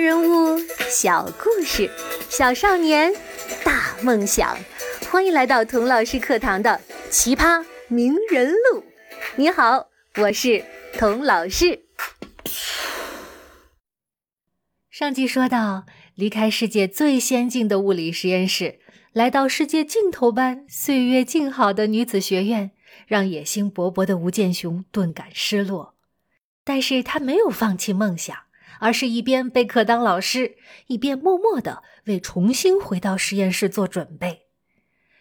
人物，小故事，小少年，大梦想。欢迎来到童老师课堂的《奇葩名人录》。你好，我是童老师。上集说到，离开世界最先进的物理实验室，来到世界尽头般岁月静好的女子学院，让野心勃勃的吴健雄顿感失落。但是他没有放弃梦想。而是一边备课当老师，一边默默的为重新回到实验室做准备。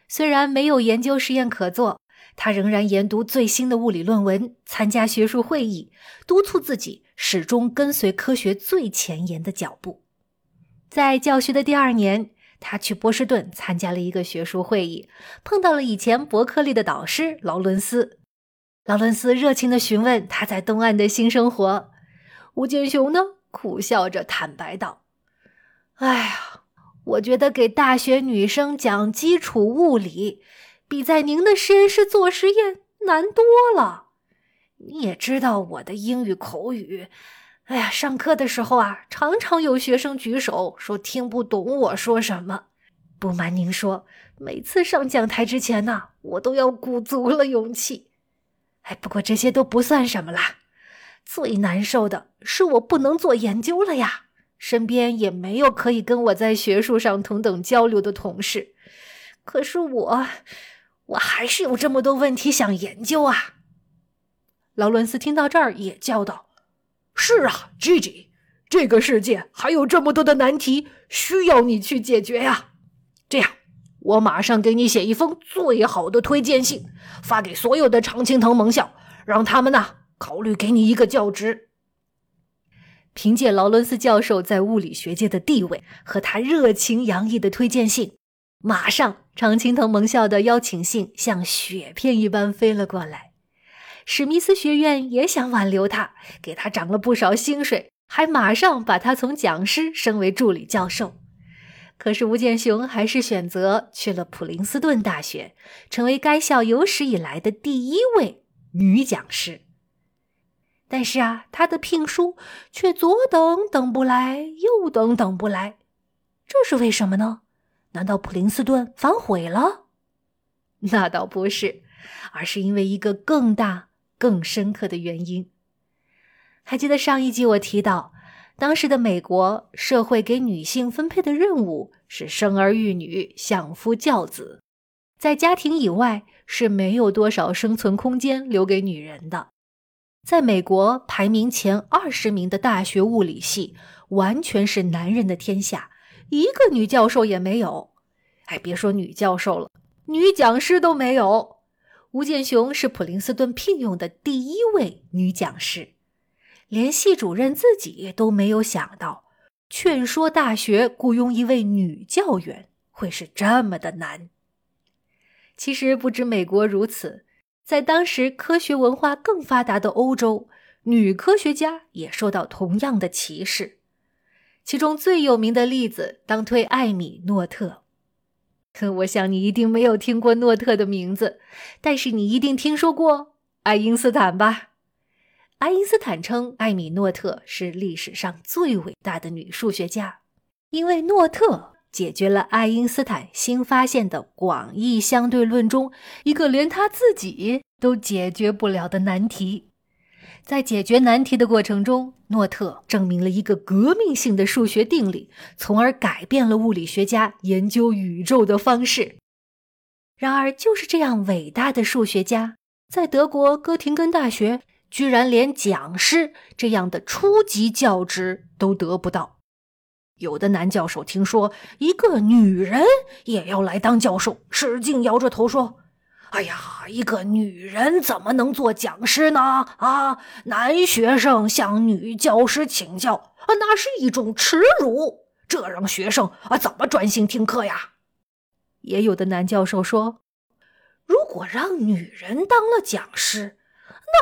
虽然没有研究实验可做，他仍然研读最新的物理论文，参加学术会议，督促自己始终跟随科学最前沿的脚步。在教学的第二年，他去波士顿参加了一个学术会议，碰到了以前伯克利的导师劳伦斯。劳伦斯热情地询问他在东岸的新生活。吴健雄呢？苦笑着坦白道：“哎呀，我觉得给大学女生讲基础物理，比在您的实验室做实验难多了。你也知道我的英语口语，哎呀，上课的时候啊，常常有学生举手说听不懂我说什么。不瞒您说，每次上讲台之前呢，我都要鼓足了勇气。哎，不过这些都不算什么啦。”最难受的是我不能做研究了呀，身边也没有可以跟我在学术上同等交流的同事。可是我，我还是有这么多问题想研究啊。劳伦斯听到这儿也叫道：“是啊，Gigi，这个世界还有这么多的难题需要你去解决呀。这样，我马上给你写一封最好的推荐信，发给所有的常青藤盟校，让他们呐。”考虑给你一个教职。凭借劳伦斯教授在物理学界的地位和他热情洋溢的推荐信，马上常青藤盟校的邀请信像雪片一般飞了过来。史密斯学院也想挽留他，给他涨了不少薪水，还马上把他从讲师升为助理教授。可是吴建雄还是选择去了普林斯顿大学，成为该校有史以来的第一位女讲师。但是啊，他的聘书却左等等不来，右等等不来，这是为什么呢？难道普林斯顿反悔了？那倒不是，而是因为一个更大、更深刻的原因。还记得上一集我提到，当时的美国社会给女性分配的任务是生儿育女、相夫教子，在家庭以外是没有多少生存空间留给女人的。在美国排名前二十名的大学物理系，完全是男人的天下，一个女教授也没有。哎，别说女教授了，女讲师都没有。吴建雄是普林斯顿聘用的第一位女讲师，连系主任自己都没有想到，劝说大学雇佣一位女教员会是这么的难。其实不止美国如此。在当时科学文化更发达的欧洲，女科学家也受到同样的歧视。其中最有名的例子当推艾米诺特。可 我想你一定没有听过诺特的名字，但是你一定听说过爱因斯坦吧？爱因斯坦称艾米诺特是历史上最伟大的女数学家，因为诺特。解决了爱因斯坦新发现的广义相对论中一个连他自己都解决不了的难题。在解决难题的过程中，诺特证明了一个革命性的数学定理，从而改变了物理学家研究宇宙的方式。然而，就是这样伟大的数学家，在德国哥廷根大学居然连讲师这样的初级教职都得不到。有的男教授听说一个女人也要来当教授，使劲摇着头说：“哎呀，一个女人怎么能做讲师呢？啊，男学生向女教师请教啊，那是一种耻辱，这让学生啊怎么专心听课呀？”也有的男教授说：“如果让女人当了讲师，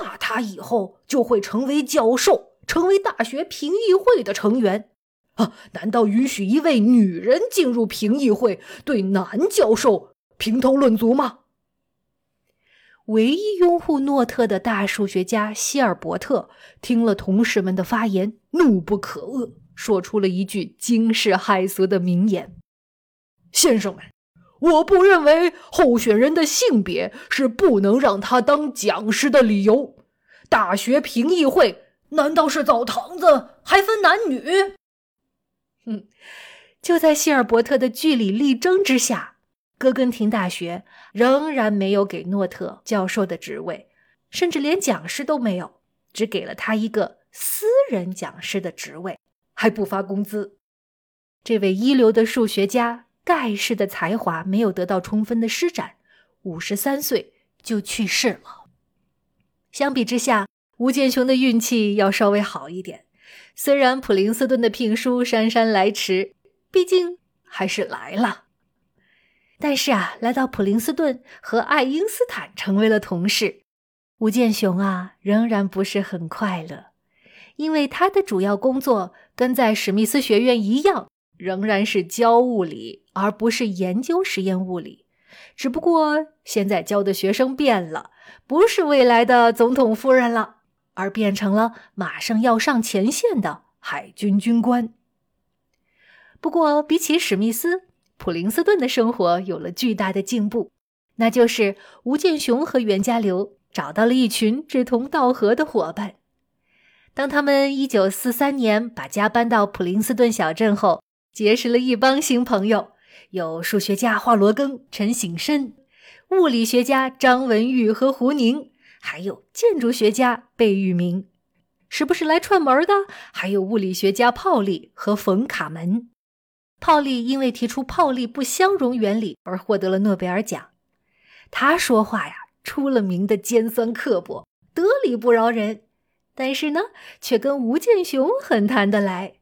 那她以后就会成为教授，成为大学评议会的成员。”啊！难道允许一位女人进入评议会，对男教授评头论足吗？唯一拥护诺特的大数学家希尔伯特听了同事们的发言，怒不可遏，说出了一句惊世骇俗的名言：“先生们，我不认为候选人的性别是不能让他当讲师的理由。大学评议会难道是澡堂子，还分男女？”嗯，就在希尔伯特的据理力争之下，哥根廷大学仍然没有给诺特教授的职位，甚至连讲师都没有，只给了他一个私人讲师的职位，还不发工资。这位一流的数学家盖世的才华没有得到充分的施展，五十三岁就去世了。相比之下，吴建雄的运气要稍微好一点。虽然普林斯顿的聘书姗姗来迟，毕竟还是来了。但是啊，来到普林斯顿和爱因斯坦成为了同事，吴健雄啊仍然不是很快乐，因为他的主要工作跟在史密斯学院一样，仍然是教物理，而不是研究实验物理。只不过现在教的学生变了，不是未来的总统夫人了。而变成了马上要上前线的海军军官。不过，比起史密斯，普林斯顿的生活有了巨大的进步，那就是吴建雄和袁家流找到了一群志同道合的伙伴。当他们1943年把家搬到普林斯顿小镇后，结识了一帮新朋友，有数学家华罗庚、陈省身，物理学家张文玉和胡宁。还有建筑学家贝聿铭，时不时来串门的还有物理学家泡利和冯卡门。泡利因为提出泡利不相容原理而获得了诺贝尔奖。他说话呀，出了名的尖酸刻薄，得理不饶人，但是呢，却跟吴健雄很谈得来。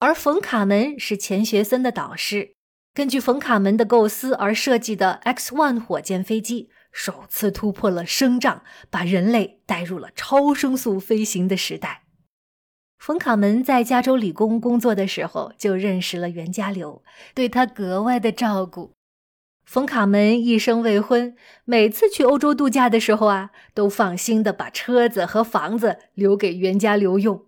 而冯卡门是钱学森的导师，根据冯卡门的构思而设计的 X-1 火箭飞机。首次突破了声障，把人类带入了超声速飞行的时代。冯卡门在加州理工工作的时候，就认识了袁家骝，对他格外的照顾。冯卡门一生未婚，每次去欧洲度假的时候啊，都放心的把车子和房子留给袁家骝用。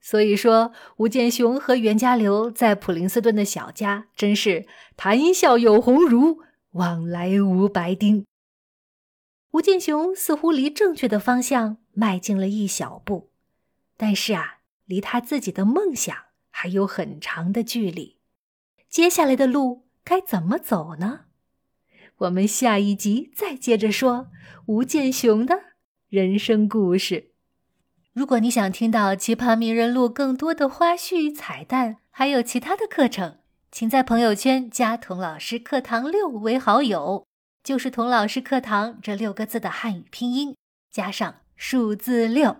所以说，吴建雄和袁家骝在普林斯顿的小家，真是谈笑有鸿儒，往来无白丁。吴建雄似乎离正确的方向迈进了一小步，但是啊，离他自己的梦想还有很长的距离。接下来的路该怎么走呢？我们下一集再接着说吴建雄的人生故事。如果你想听到《奇葩名人录》更多的花絮、彩蛋，还有其他的课程，请在朋友圈加“童老师课堂六”为好友。就是“童老师课堂”这六个字的汉语拼音，加上数字六。